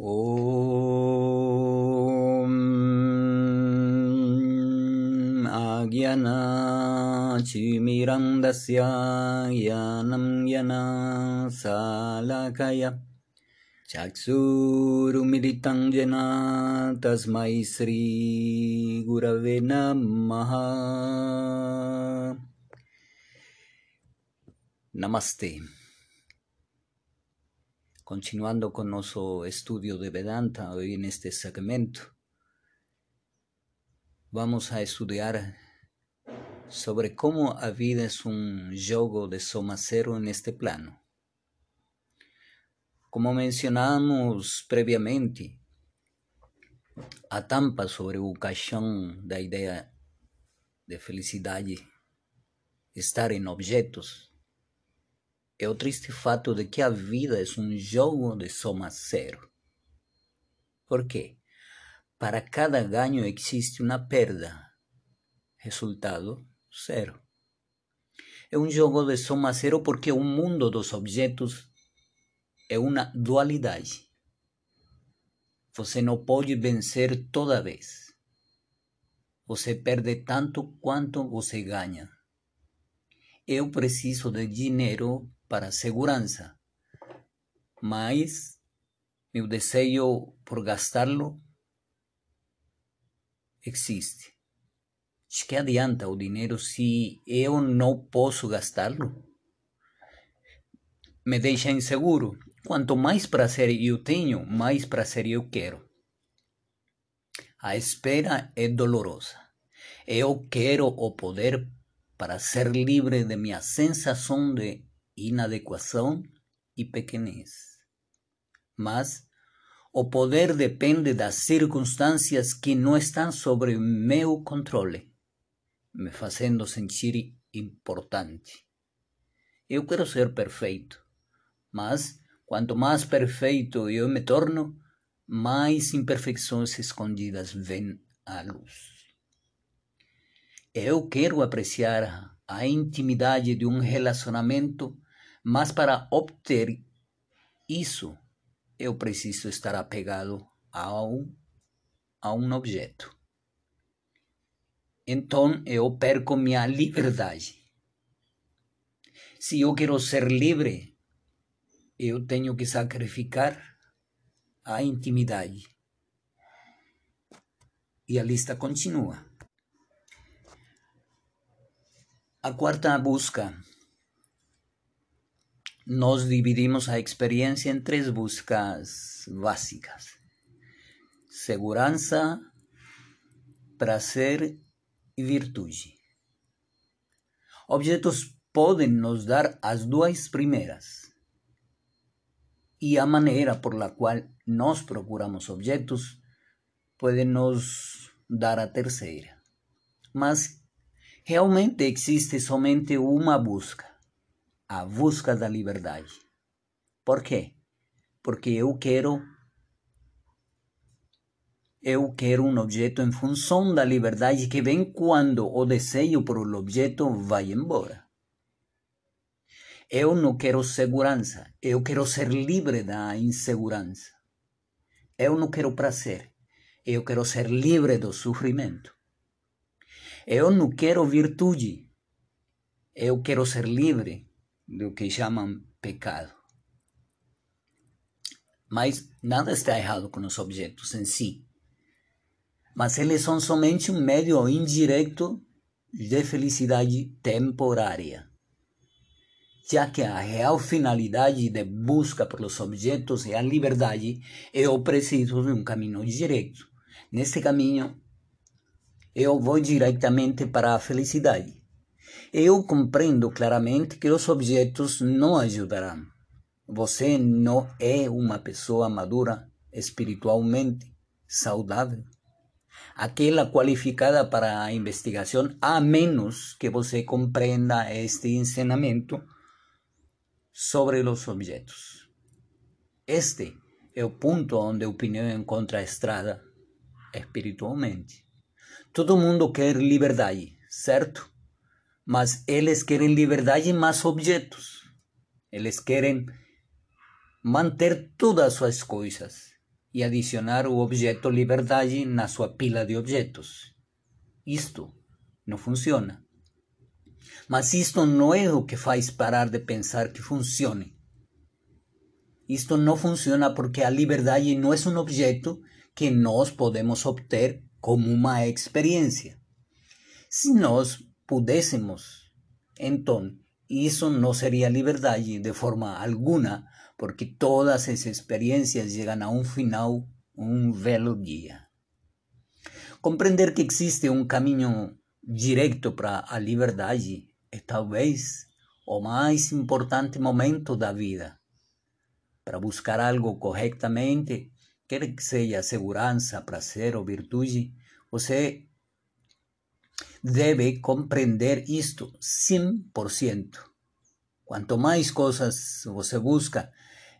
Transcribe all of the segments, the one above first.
ॐ आज्ञानाचिमिरन्दस्य यानं यना सालकय चक्षुरुमिलितं जना तस्मै श्रीगुरवे नमः Namaste. Continuando con nuestro estudio de Vedanta, hoy en este segmento vamos a estudiar sobre cómo la vida es un yogo de soma cero en este plano. Como mencionamos previamente, a tampa sobre o caixão da ideia de felicidade estar em objetos é o triste fato de que a vida é um jogo de soma zero. Por quê? Para cada ganho existe uma perda. Resultado zero. É um jogo de soma zero porque o mundo dos objetos é uma dualidade. Você não pode vencer toda vez. Você perde tanto quanto você ganha. Eu preciso de dinheiro para segurança, mas meu desejo por gastá-lo existe. De que adianta o dinheiro se eu não posso gastá-lo? Me deixa inseguro. Quanto mais prazer eu tenho, mais prazer eu quero. A espera é dolorosa. Eu quero o poder para ser livre de minha sensação de inadequação e pequenez. Mas o poder depende das circunstâncias que não estão sobre meu controle, me fazendo sentir importante. Eu quero ser perfeito, mas quanto mais perfeito eu me torno, mais imperfeições escondidas vêm à luz. Eu quero apreciar a intimidade de um relacionamento mas para obter isso, eu preciso estar apegado ao, a um objeto. Então eu perco minha liberdade. Se eu quero ser livre, eu tenho que sacrificar a intimidade. E a lista continua. A quarta busca nos dividimos a experiencia en tres buscas básicas. Segurança, prazer e virtude. Objetos podem nos dar as duas primeiras. E a maneira por la qual nós procuramos objetos pode nos dar a terceira. Mas realmente existe somente uma busca a busca da liberdade. Por quê? Porque eu quero eu quero um objeto em função da liberdade que vem quando o desejo por o objeto vai embora. Eu não quero segurança, eu quero ser livre da insegurança. Eu não quero prazer, eu quero ser livre do sofrimento. Eu não quero virtude, eu quero ser livre lo que llaman pecado. Mas nada está errado com os objetos em si. Mas eles são somente um meio indireto de felicidade temporária, já que a real finalidade de busca pelos objetos é a liberdade, eu preciso de um caminho direto. Neste caminho, eu vou diretamente para a felicidade. Eu compreendo claramente que os objetos não ajudarão. Você não é uma pessoa madura espiritualmente saudável. Aquela qualificada para a investigação, a menos que você compreenda este ensinamento sobre os objetos. Este é o ponto onde a opinião encontra a estrada espiritualmente. Todo mundo quer liberdade, certo? Mas eles querem liberdade mais objetos. Eles querem manter todas as suas coisas. e adicionar o objeto liberdade na sua pila de objetos. Isto não funciona. Mas isto não é o que faz parar de pensar que funcione. Isto não funciona porque a liberdade não é um objeto que nós podemos obter como uma experiência. Se nós pudéssemos, então, isso não seria liberdade de forma alguna, porque todas as experiências chegam a um final um belo dia. Compreender que existe um caminho direto para a liberdade é talvez o mais importante momento da vida. Para buscar algo corretamente, quer que seja segurança, prazer ou virtude, você deve compreender isto 100%. Quanto mais coisas você busca,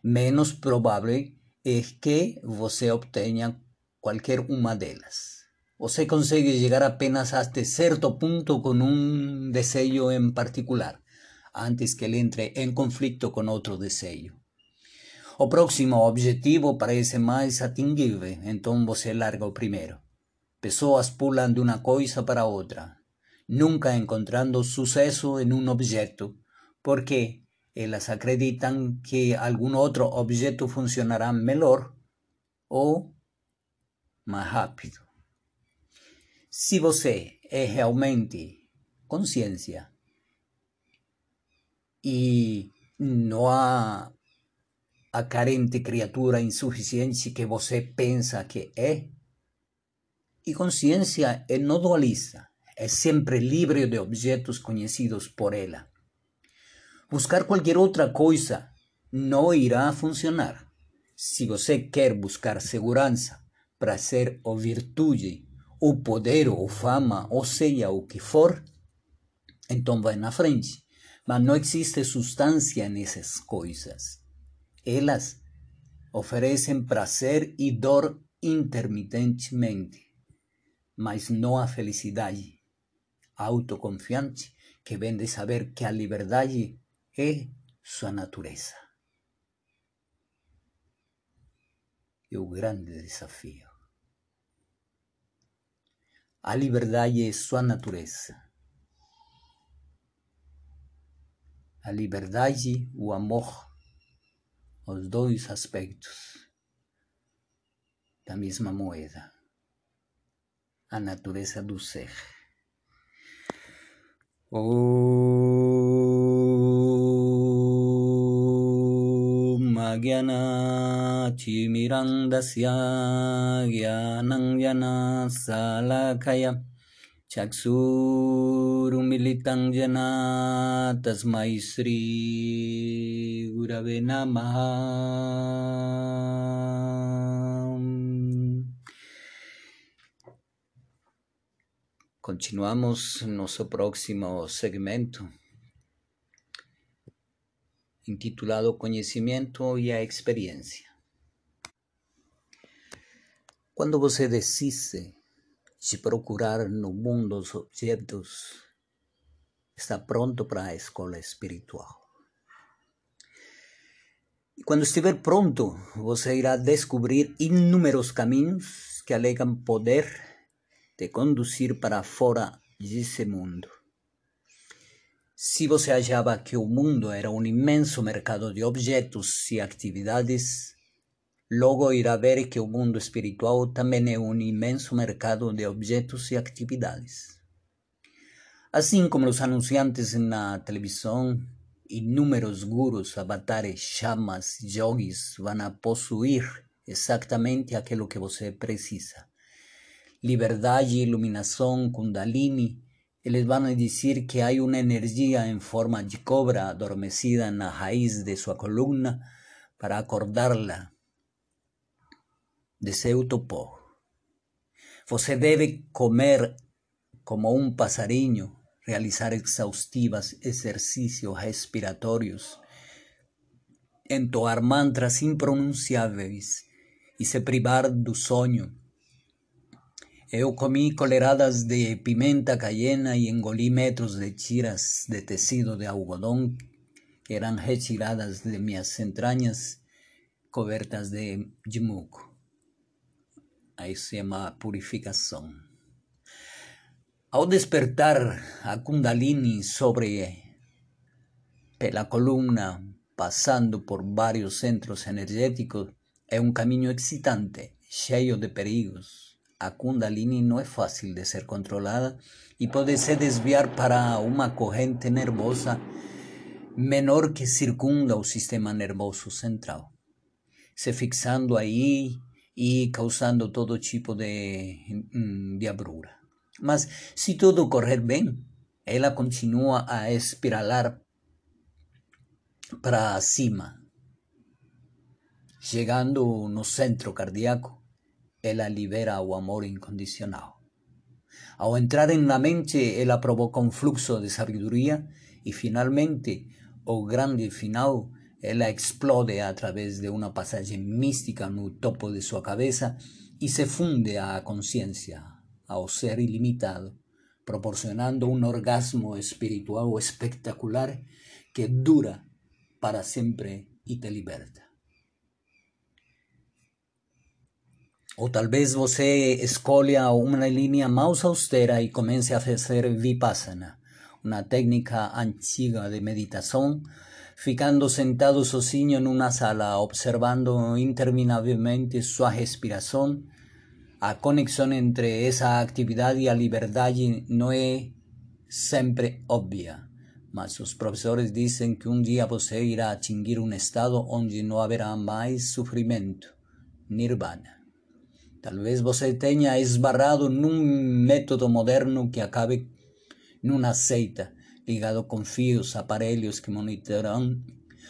menos provável é que você obtenha qualquer uma delas. Você consegue llegar apenas hasta cierto punto con un deseo en particular, antes que él entre en conflicto con otro deseo. O próximo objetivo parece mais atingível, então você larga o primeiro. Pessoas pulam de uma coisa para outra, nunca encontrando sucesso em um objeto, porque elas acreditam que algum outro objeto funcionará melhor ou mais rápido. Se você é realmente consciência e não há a carente criatura insuficiente que você pensa que é, e consciência é não dualista, é sempre livre de objetos conhecidos por ela. Buscar qualquer outra coisa não irá funcionar. Se você quer buscar segurança, prazer ou virtude, o poder ou fama, ou seja o que for, então vai na frente. Mas não existe substância nessas coisas. Elas oferecem prazer e dor intermitentemente, mas não a felicidade autoconfiante que vem de saber que a liberdade é sua natureza. É o grande desafio. A liberdade é sua natureza. A liberdade, o amor, os dois aspectos da mesma moeda. A natureza do ser. ज्ञानाचिमिरन्दस्य ज्ञानं सालखय चक्षुरुमिलितं जना तस्मै श्रीगुरवे नमः Continuamos nosso próximo segmento intitulado Conhecimento e a Experiência. Quando você decide de procurar no mundo os objetos, está pronto para a escola espiritual. E quando estiver pronto, você irá descobrir inúmeros caminhos que alegam poder te conduzir para fora desse mundo. Se você achava que o mundo era um imenso mercado de objetos e atividades, logo irá ver que o mundo espiritual também é um imenso mercado de objetos e atividades. Assim como os anunciantes na televisão, inúmeros gurus, avatares, chamas, yogis vão a possuir exatamente aquilo que você precisa. Liberdade, iluminação, kundalini, eles vão dizer que há uma energia em forma de cobra adormecida na raiz de sua coluna para acordá-la de seu. Você deve comer como um passarinho, realizar exaustivos exercícios respiratórios, entoar mantras impronunciáveis e se privar do sonho Eu comi coleradas de pimenta cayena y engolí metros de tiras de tecido de algodón que eran retiradas de mis entrañas cobertas de yamuco. Aí se chama purificação. Ao despertar a Kundalini sobre pela columna, passando por vários centros energéticos, é um caminho excitante, cheio de perigos. A Kundalini não é fácil de ser controlada e pode se desviar para uma corrente nervosa menor que circunda o sistema nervoso central, se fixando aí e causando todo tipo de hum, diabrura. Mas se tudo correr bem, ela continua a espiralar para cima. Chegando no centro cardíaco, ela libera o amor incondicional. Ao entrar na mente, ela provoca um fluxo de sabedoria e finalmente o grande final, ela explode a través de uma passagem mística no topo de sua cabeça e se funde à consciência, ao ser ilimitado, proporcionando um orgasmo espiritual espectacular que dura para sempre e te liberta. Ou talvez você escolha uma linha mais austera e comece a fazer Vipassana, uma técnica antiga de meditação, ficando sentado sozinho numa sala, observando interminavelmente sua respiração. A conexão entre essa atividade e a liberdade não é sempre óbvia mas os professores dizem que um dia você irá atingir um estado onde não haverá mais sofrimento, nirvana. Talvez você tenha esbarrado num método moderno que acabe numa seita, ligado com fios, aparelhos que monitoram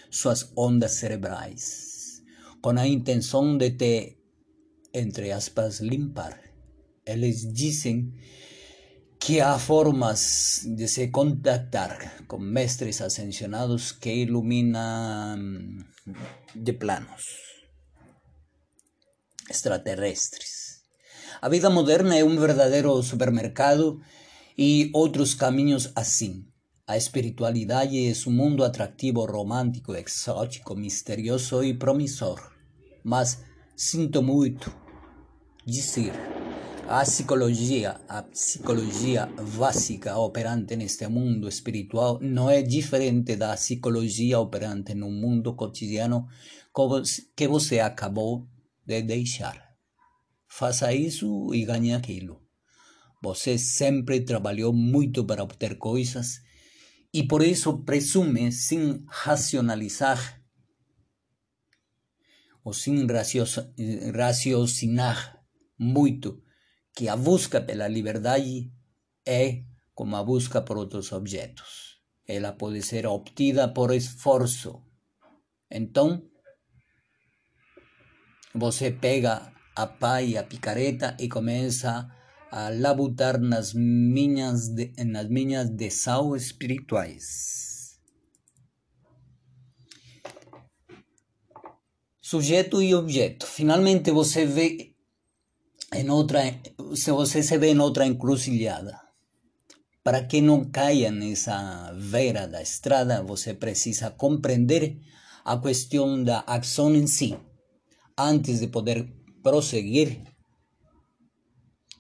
suas ondas cerebrais, com a intenção de te, entre aspas, limpar. Eles dizem que há formas de se contactar com mestres ascensionados que iluminam de planos extraterrestres. A vida moderna é um verdadeiro supermercado e outros caminhos assim. A espiritualidade é um mundo atrativo, romântico, exótico, misterioso e promissor. Mas sinto muito dizer a psicologia, a psicologia básica operante neste mundo espiritual não é diferente da psicologia operante no mundo cotidiano que você acabou de deixar. Faça isso e ganhe aquilo. Você sempre trabalhou muito para obter coisas e por isso presume sem racionalizar ou sem raciocinar muito que a busca pela liberdade é como a busca por outros objetos. Ela pode ser obtida por esforço. Então, você pega a pá e a picareta e começa a labutar nas minhas de, nas minhas de sal espirituais. Sujeito e objeto. Finalmente você vê em outra, se você se vê em outra encruzilhada, para que não caia nessa vera da estrada, você precisa compreender a questão da ação em si, antes de poder prosseguir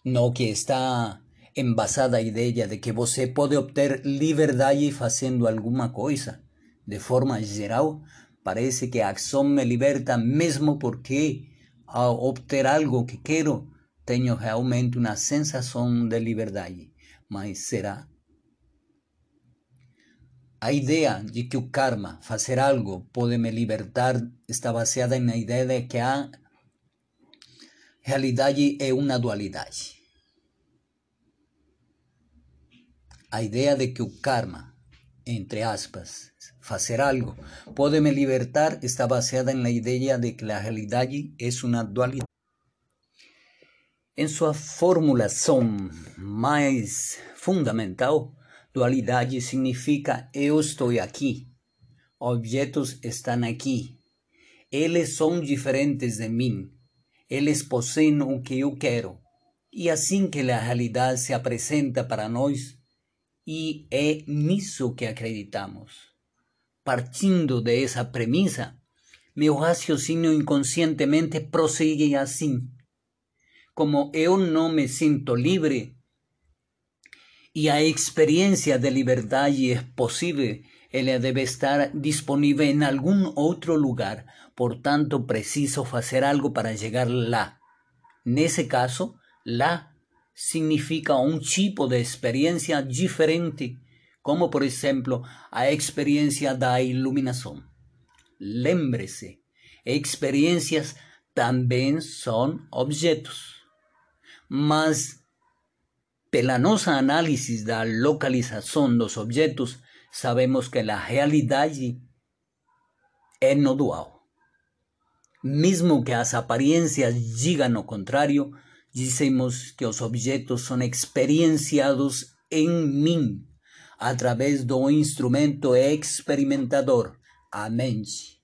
no que está embasada a ideia de que você pode obter liberdade fazendo alguma coisa. De forma geral, parece que a me liberta mesmo porque ao obter algo que quero, tenho realmente uma sensação de liberdade, mas será? A ideia de que o karma, fazer algo, pode me libertar, está baseada na ideia de que a realidade é uma dualidade. A ideia de que o karma, entre aspas, fazer algo, pode me libertar, está baseada na ideia de que a realidade é uma dualidade. Em sua formulação mais fundamental, dualidade significa eu estou aqui, objetos estão aqui, eles são diferentes de mim, eles possuem o que eu quero. E assim que a realidade se apresenta para nós, e é nisso que acreditamos. Partindo dessa premissa, meu raciocínio inconscientemente prossegue assim como yo no me siento libre y a experiencia de libertad es posible, ella debe estar disponible en algún otro lugar, por tanto preciso hacer algo para llegar lá. En ese caso, la significa un tipo de experiencia diferente, como por ejemplo a experiencia da iluminación. Lembrese, experiencias también son objetos. Mas, pela nossa análisis da localización dos objetos, sabemos que la realidad es no dual. Mesmo que as aparências digam o contrário, dizemos que os objetos são experienciados em mim através do instrumento experimentador, a mente.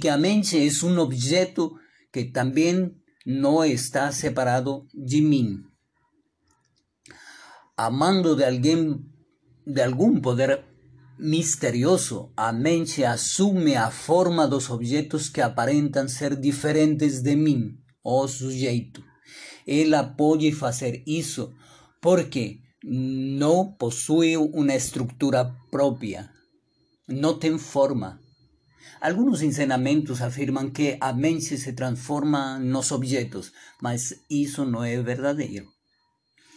Que a mente é um objeto que também não está separado de mim. Amando de alguém, de algum poder misterioso, a mente assume a forma dos objetos que aparentam ser diferentes de mim, o sujeito. Ela pode fazer isso porque não possui uma estrutura própria, não tem forma. Algunos ensinamentos afirman que a mente se transforma nos objetos, mas isso não é verdadeiro.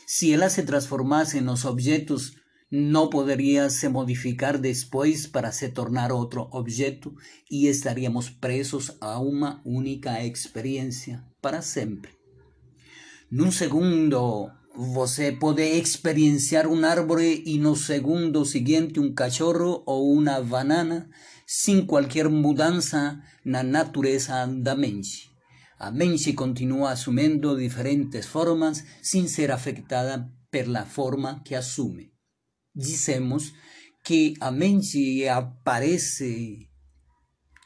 Se ela se transformasse nos objetos, no podría se modificar después para se tornar otro objeto y estaríamos presos a una única experiencia para siempre. un segundo você puede experienciar un árbol y no segundo siguiente un cachorro o una banana sin cualquier mudanza na natureza da mente. A mente continúa asumiendo diferentes formas sin ser afectada por la forma que asume dizemos que a mente aparece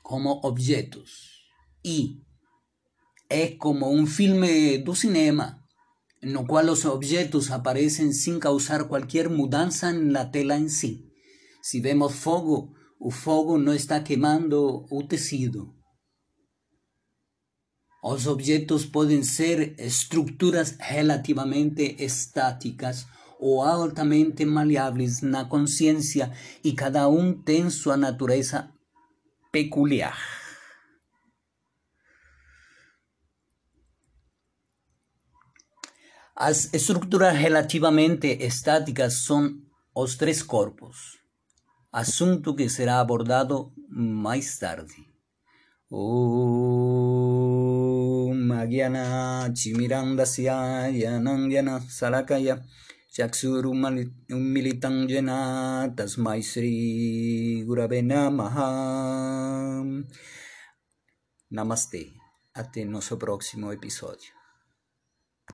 como objetos e é como um filme do cinema, no qual os objetos aparecem sem causar qualquer mudança na tela em si. Se vemos fogo, o fogo não está queimando o tecido. Os objetos podem ser estruturas relativamente estáticas o altamente maleables na consciência e cada um tem sua natureza peculiar. As estruturas relativamente estáticas são os três corpos, assunto que será abordado mais tarde. Om Magyana Chimirandasya Yanangyana Salakaya चक्षुरुमिलितं जना तस्मै श्रीगुरवे नमः Namaste. Até nosso próximo episódio.